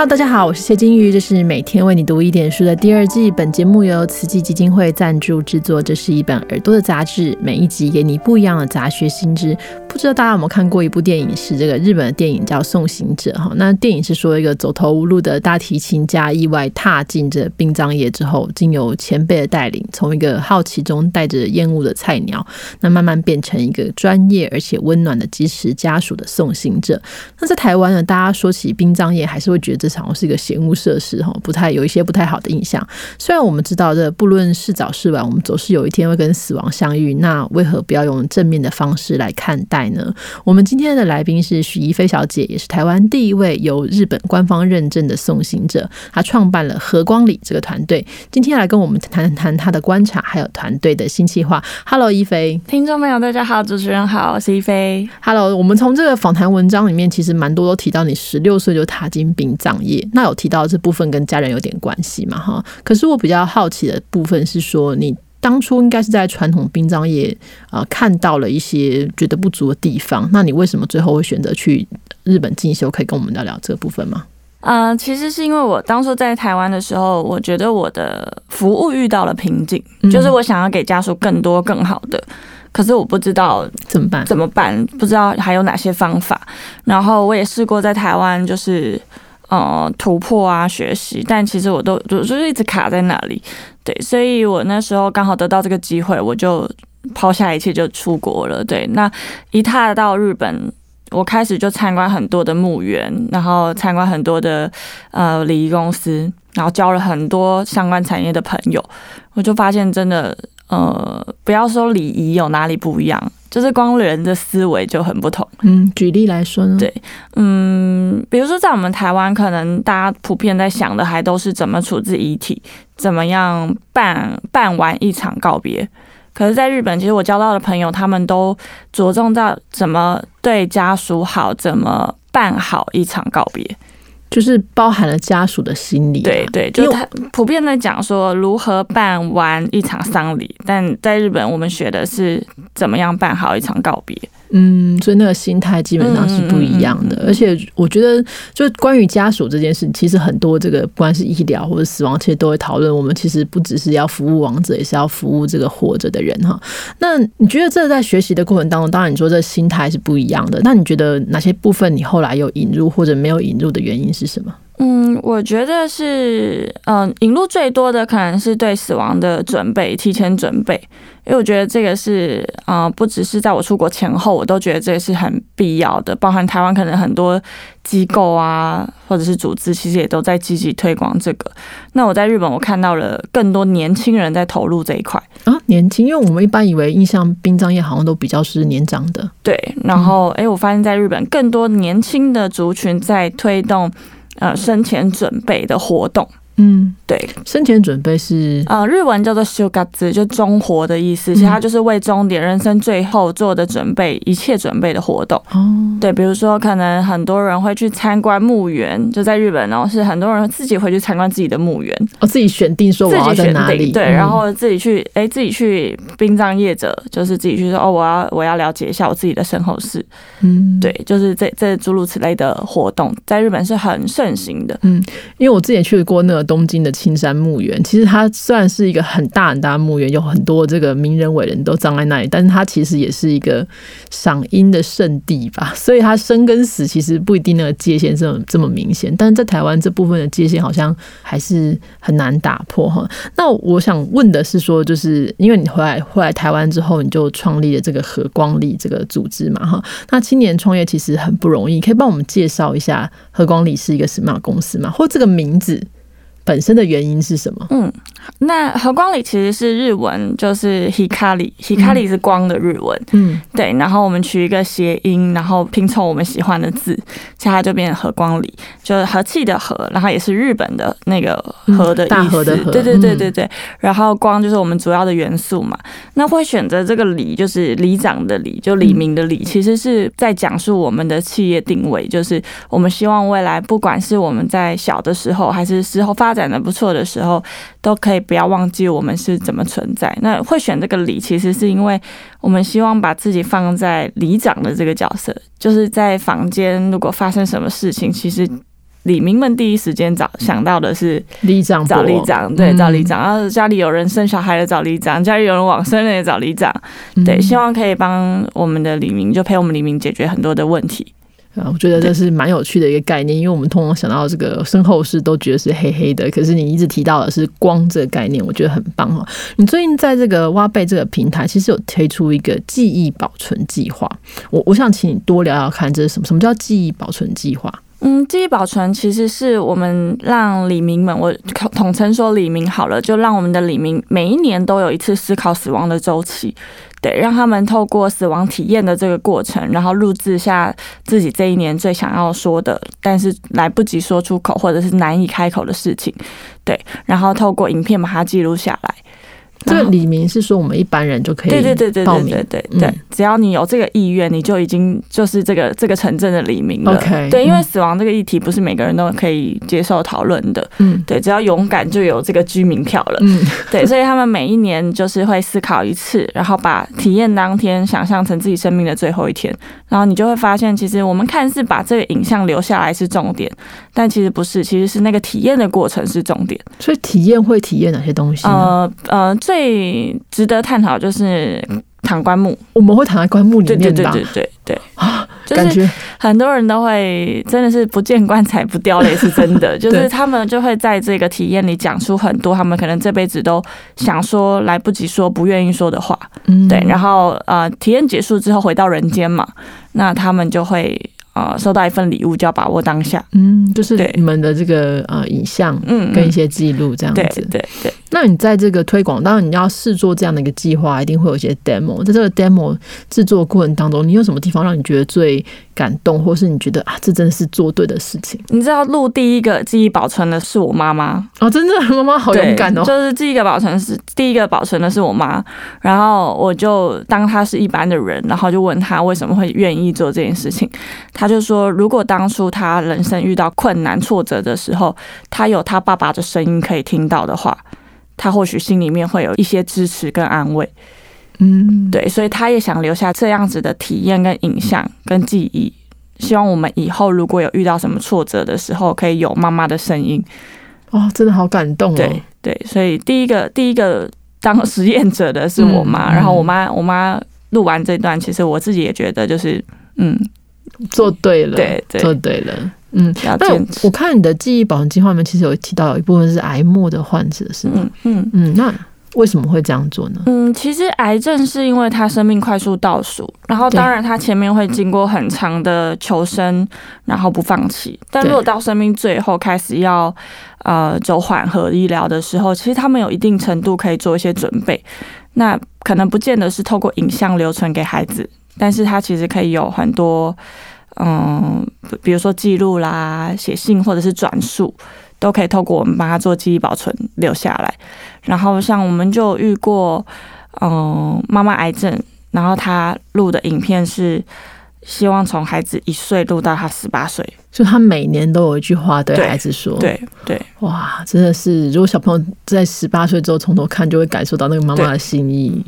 Hello，大家好，我是谢金鱼，这是每天为你读一点书的第二季。本节目由慈济基金会赞助制作。这是一本耳朵的杂志，每一集给你不一样的杂学新知。不知道大家有没有看过一部电影，是这个日本的电影，叫《送行者》哈。那电影是说一个走投无路的大提琴家，意外踏进这殡葬业之后，经由前辈的带领，从一个好奇中带着厌恶的菜鸟，那慢慢变成一个专业而且温暖的支持家属的送行者。那在台湾呢，大家说起殡葬业，还是会觉得这场是一个闲物设施哈，不太有一些不太好的印象。虽然我们知道这不论是早是晚，我们总是有一天会跟死亡相遇，那为何不要用正面的方式来看待？呢？我们今天的来宾是许一菲小姐，也是台湾第一位由日本官方认证的送行者。她创办了和光里这个团队，今天来跟我们谈谈她的观察，还有团队的新计划。Hello，一菲，听众朋友大家好，主持人好，我是一菲。Hello，我们从这个访谈文章里面，其实蛮多都提到你十六岁就踏进殡葬业，那有提到这部分跟家人有点关系嘛？哈，可是我比较好奇的部分是说你。当初应该是在传统殡葬业啊看到了一些觉得不足的地方，那你为什么最后会选择去日本进修？可以跟我们聊聊这部分吗？嗯，其实是因为我当初在台湾的时候，我觉得我的服务遇到了瓶颈，就是我想要给家属更多更好的，可是我不知道怎么办，怎么办？不知道还有哪些方法。然后我也试过在台湾，就是呃突破啊学习，但其实我都就就是一直卡在那里。对，所以我那时候刚好得到这个机会，我就抛下一切就出国了。对，那一踏到日本，我开始就参观很多的墓园，然后参观很多的呃礼仪公司，然后交了很多相关产业的朋友，我就发现真的呃，不要说礼仪有哪里不一样。就是光人的思维就很不同。嗯，举例来说呢？对，嗯，比如说在我们台湾，可能大家普遍在想的还都是怎么处置遗体，怎么样办办完一场告别。可是，在日本，其实我交到的朋友，他们都着重到怎么对家属好，怎么办好一场告别。就是包含了家属的心理，对对，就他普遍在讲说如何办完一场丧礼，但在日本我们学的是怎么样办好一场告别。嗯，所以那个心态基本上是不一样的，而且我觉得，就关于家属这件事，其实很多这个不管是医疗或者死亡，其实都会讨论。我们其实不只是要服务亡者，也是要服务这个活着的人哈。那你觉得这在学习的过程当中，当然你说这心态是不一样的。那你觉得哪些部分你后来有引入或者没有引入的原因是什么？嗯，我觉得是，嗯，引入最多的可能是对死亡的准备，提前准备。因为我觉得这个是，呃，不只是在我出国前后，我都觉得这个是很必要的。包含台湾可能很多机构啊，或者是组织，其实也都在积极推广这个。那我在日本，我看到了更多年轻人在投入这一块啊，年轻，因为我们一般以为印象殡葬业好像都比较是年长的，对。然后，哎，我发现在日本更多年轻的族群在推动呃生前准备的活动。嗯，对，生前准备是呃，日文叫做修嘎子，就终活的意思。其实它就是为终点、人生最后做的准备，一切准备的活动。哦，对，比如说可能很多人会去参观墓园，就在日本哦，是很多人自己会去参观自己的墓园，哦，自己选定说我要在哪里，对，然后自己去，哎，自己去殡葬业者，就是自己去说，哦，我要我要了解一下我自己的身后事。嗯，对，就是这这诸如此类的活动，在日本是很盛行的。嗯，因为我之前去过那个。东京的青山墓园，其实它虽然是一个很大很大的墓园，有很多这个名人伟人都葬在那里，但是它其实也是一个赏樱的圣地吧。所以它生跟死其实不一定那个界限这么这么明显，但是在台湾这部分的界限好像还是很难打破哈。那我想问的是说，就是因为你回来回来台湾之后，你就创立了这个和光里这个组织嘛哈。那青年创业其实很不容易，可以帮我们介绍一下和光里是一个什么样的公司吗？或这个名字？本身的原因是什么？嗯，那和光里其实是日文，就是 hikari，hikari 是光的日文。嗯，对。然后我们取一个谐音，然后拼凑我们喜欢的字，现在就变成和光里，就是和气的和，然后也是日本的那个和的意思。对对对对对。然后光就是我们主要的元素嘛。那会选择这个里，就是里长的里，就李明的里，其实是在讲述我们的企业定位，就是我们希望未来不管是我们在小的时候，还是之后发展。展的不错的时候，都可以不要忘记我们是怎么存在。那会选这个里，其实是因为我们希望把自己放在里长的这个角色，就是在房间如果发生什么事情，其实李明们第一时间找想到的是里长，找里长，对，找里长。然后家里有人生小孩的找里长，家里有人往生的也找里长，对，希望可以帮我们的李明，就陪我们李明解决很多的问题。啊，我觉得这是蛮有趣的一个概念，因为我们通常想到这个身后事都觉得是黑黑的，可是你一直提到的是光这个概念，我觉得很棒哈。你最近在这个挖贝这个平台，其实有推出一个记忆保存计划，我我想请你多聊聊看，这是什么？什么叫记忆保存计划？嗯，记忆保存其实是我们让李明们，我统称说李明好了，就让我们的李明每一年都有一次思考死亡的周期。对，让他们透过死亡体验的这个过程，然后录制下自己这一年最想要说的，但是来不及说出口或者是难以开口的事情。对，然后透过影片把它记录下来。这个李明是说我们一般人就可以对对对对对对对对，只要你有这个意愿，你就已经就是这个这个城镇的李明了。对，因为死亡这个议题不是每个人都可以接受讨论的。嗯，对，只要勇敢就有这个居民票了。嗯，对，所以他们每一年就是会思考一次，然后把体验当天想象成自己生命的最后一天，然后你就会发现，其实我们看似把这个影像留下来是重点，但其实不是，其实是那个体验的过程是重点。所以体验会体验哪些东西？呃呃。最值得探讨就是躺棺木，我们会躺在棺木里面对对对对对对啊，就是很多人都会真的是不见棺材不掉泪，是真的。就是他们就会在这个体验里讲出很多他们可能这辈子都想说来不及说、不愿意说的话。嗯，对。然后呃，体验结束之后回到人间嘛，那他们就会。啊，收到一份礼物就要把握当下，嗯，就是你们的这个呃影像，嗯，跟一些记录这样子，对对对。那你在这个推广，当然你要试做这样的一个计划，一定会有一些 demo。在这个 demo 制作过程当中，你有什么地方让你觉得最？感动，或是你觉得啊，这真的是做对的事情。你知道录第一个记忆保存的是我妈妈哦，真的，妈妈好勇敢哦。就是第一个保存是第一个保存的是我妈，然后我就当她是一般的人，然后就问她为什么会愿意做这件事情。她就说，如果当初他人生遇到困难挫折的时候，他有他爸爸的声音可以听到的话，他或许心里面会有一些支持跟安慰。嗯，对，所以他也想留下这样子的体验跟影像跟记忆，希望我们以后如果有遇到什么挫折的时候，可以有妈妈的声音。哦，真的好感动哦。对对，所以第一个第一个当实验者的是我妈，然后我妈我妈录完这段，其实我自己也觉得就是嗯，做对了，对，做对了，嗯。那我看你的记忆保存计划里面，其实有提到有一部分是癌末的患者，是吗？嗯嗯嗯，那。为什么会这样做呢？嗯，其实癌症是因为他生命快速倒数，然后当然他前面会经过很长的求生，然后不放弃。但如果到生命最后开始要呃走缓和医疗的时候，其实他们有一定程度可以做一些准备。那可能不见得是透过影像留存给孩子，但是他其实可以有很多嗯，比如说记录啦、写信或者是转述。都可以透过我们帮他做记忆保存留下来，然后像我们就遇过，嗯，妈妈癌症，然后他录的影片是希望从孩子一岁录到他十八岁，就他每年都有一句话对孩子说，对对，哇，真的是，如果小朋友在十八岁之后从头看，就会感受到那个妈妈的心意。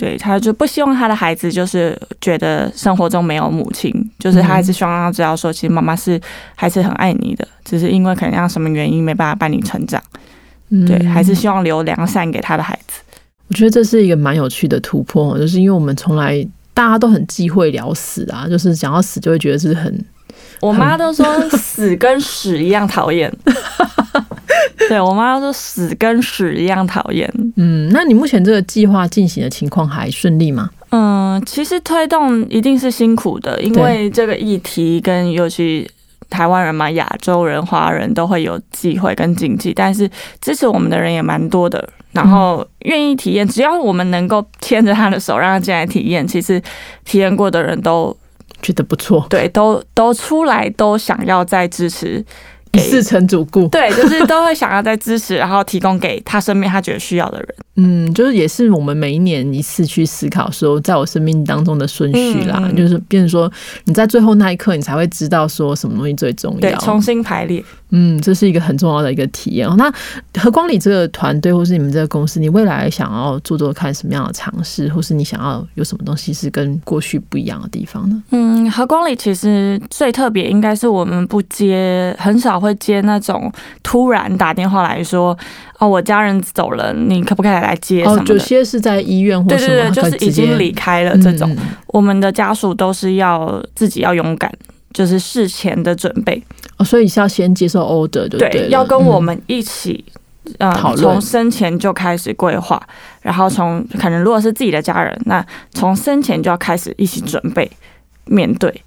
对他就不希望他的孩子就是觉得生活中没有母亲，就是他还是希望让他知道说，其实妈妈是还是很爱你的，只是因为可能让什么原因没办法伴你成长。对，还是希望留良善给他的孩子。我觉得这是一个蛮有趣的突破，就是因为我们从来大家都很忌讳聊死啊，就是讲到死就会觉得是很。我妈都说死跟屎一样讨厌。对我妈说死跟屎一样讨厌。嗯，那你目前这个计划进行的情况还顺利吗？嗯，其实推动一定是辛苦的，因为这个议题跟尤其台湾人嘛，亚洲人、华人都会有忌讳跟禁忌，但是支持我们的人也蛮多的，然后愿意体验，只要我们能够牵着他的手，让他进来体验，其实体验过的人都觉得不错，对，都都出来都想要再支持。一世成主顾，对，就是都会想要再支持，然后提供给他身边他觉得需要的人。嗯，就是也是我们每一年一次去思考说，在我生命当中的顺序啦，就是变成说你在最后那一刻，你才会知道说什么东西最重要，对，重新排列。嗯，这是一个很重要的一个体验哦。那何光里这个团队，或是你们这个公司，你未来想要做做看什么样的尝试，或是你想要有什么东西是跟过去不一样的地方呢？嗯，何光里其实最特别应该是我们不接，很少会接那种突然打电话来说。哦，我家人走了，你可不可以来接？哦，有些是在医院或什么，就是已经离开了这种。我们的家属都是要自己要勇敢，就是事前的准备。哦，所以是要先接受 order，对，要跟我们一起，呃，从生前就开始规划，然后从可能如果是自己的家人，那从生前就要开始一起准备面对，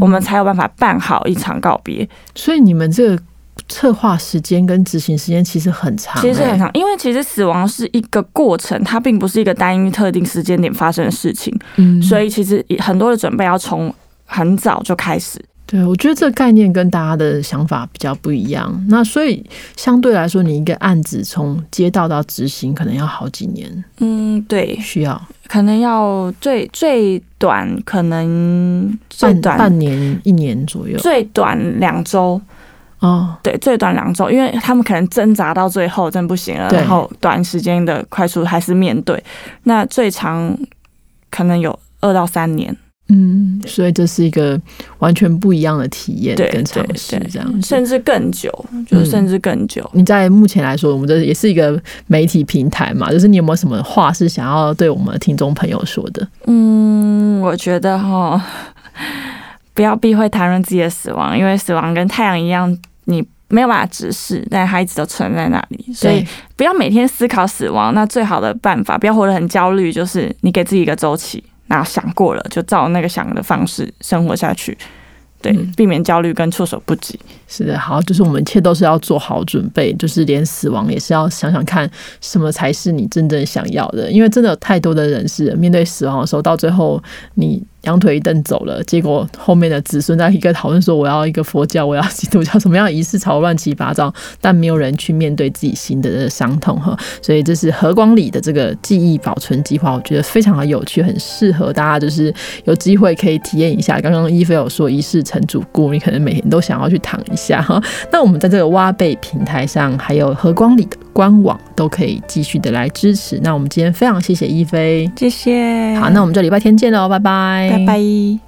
我们才有办法办好一场告别。所以你们这个。策划时间跟执行时间其实很长，其实很长，因为其实死亡是一个过程，它并不是一个单一特定时间点发生的事情，嗯，所以其实很多的准备要从很早就开始。对，我觉得这个概念跟大家的想法比较不一样。那所以相对来说，你一个案子从接到到执行，可能要好几年。嗯，对，需要，可能要最最短可能最短半年一年左右，最短两周。哦，对，最短两周，因为他们可能挣扎到最后真不行了，然后短时间的快速还是面对，那最长可能有二到三年。嗯，所以这是一个完全不一样的体验跟尝试，这样甚至更久，就是甚至更久。你在目前来说，我们这也是一个媒体平台嘛，就是你有没有什么话是想要对我们听众朋友说的？嗯，我觉得哈。不要避讳谈论自己的死亡，因为死亡跟太阳一样，你没有办法直视，但它一直都存在那里。所以不要每天思考死亡。那最好的办法，不要活得很焦虑，就是你给自己一个周期，然后想过了就照那个想的方式生活下去。对，避免焦虑跟措手不及。是的，好，就是我们一切都是要做好准备，就是连死亡也是要想想看什么才是你真正想要的。因为真的有太多的人是面对死亡的时候，到最后你。两腿一蹬走了，结果后面的子孙在一个讨论说：“我要一个佛教，我要基督教，什么样的仪式吵乱七八糟。”但没有人去面对自己心的这个伤痛哈。所以这是和光里的这个记忆保存计划，我觉得非常的有趣，很适合大家，就是有机会可以体验一下。刚刚伊菲有说仪式成主顾，你可能每天都想要去躺一下哈。那我们在这个挖贝平台上，还有和光里的官网都可以继续的来支持。那我们今天非常谢谢一菲，谢谢。好，那我们就礼拜天见喽，拜拜。拜拜。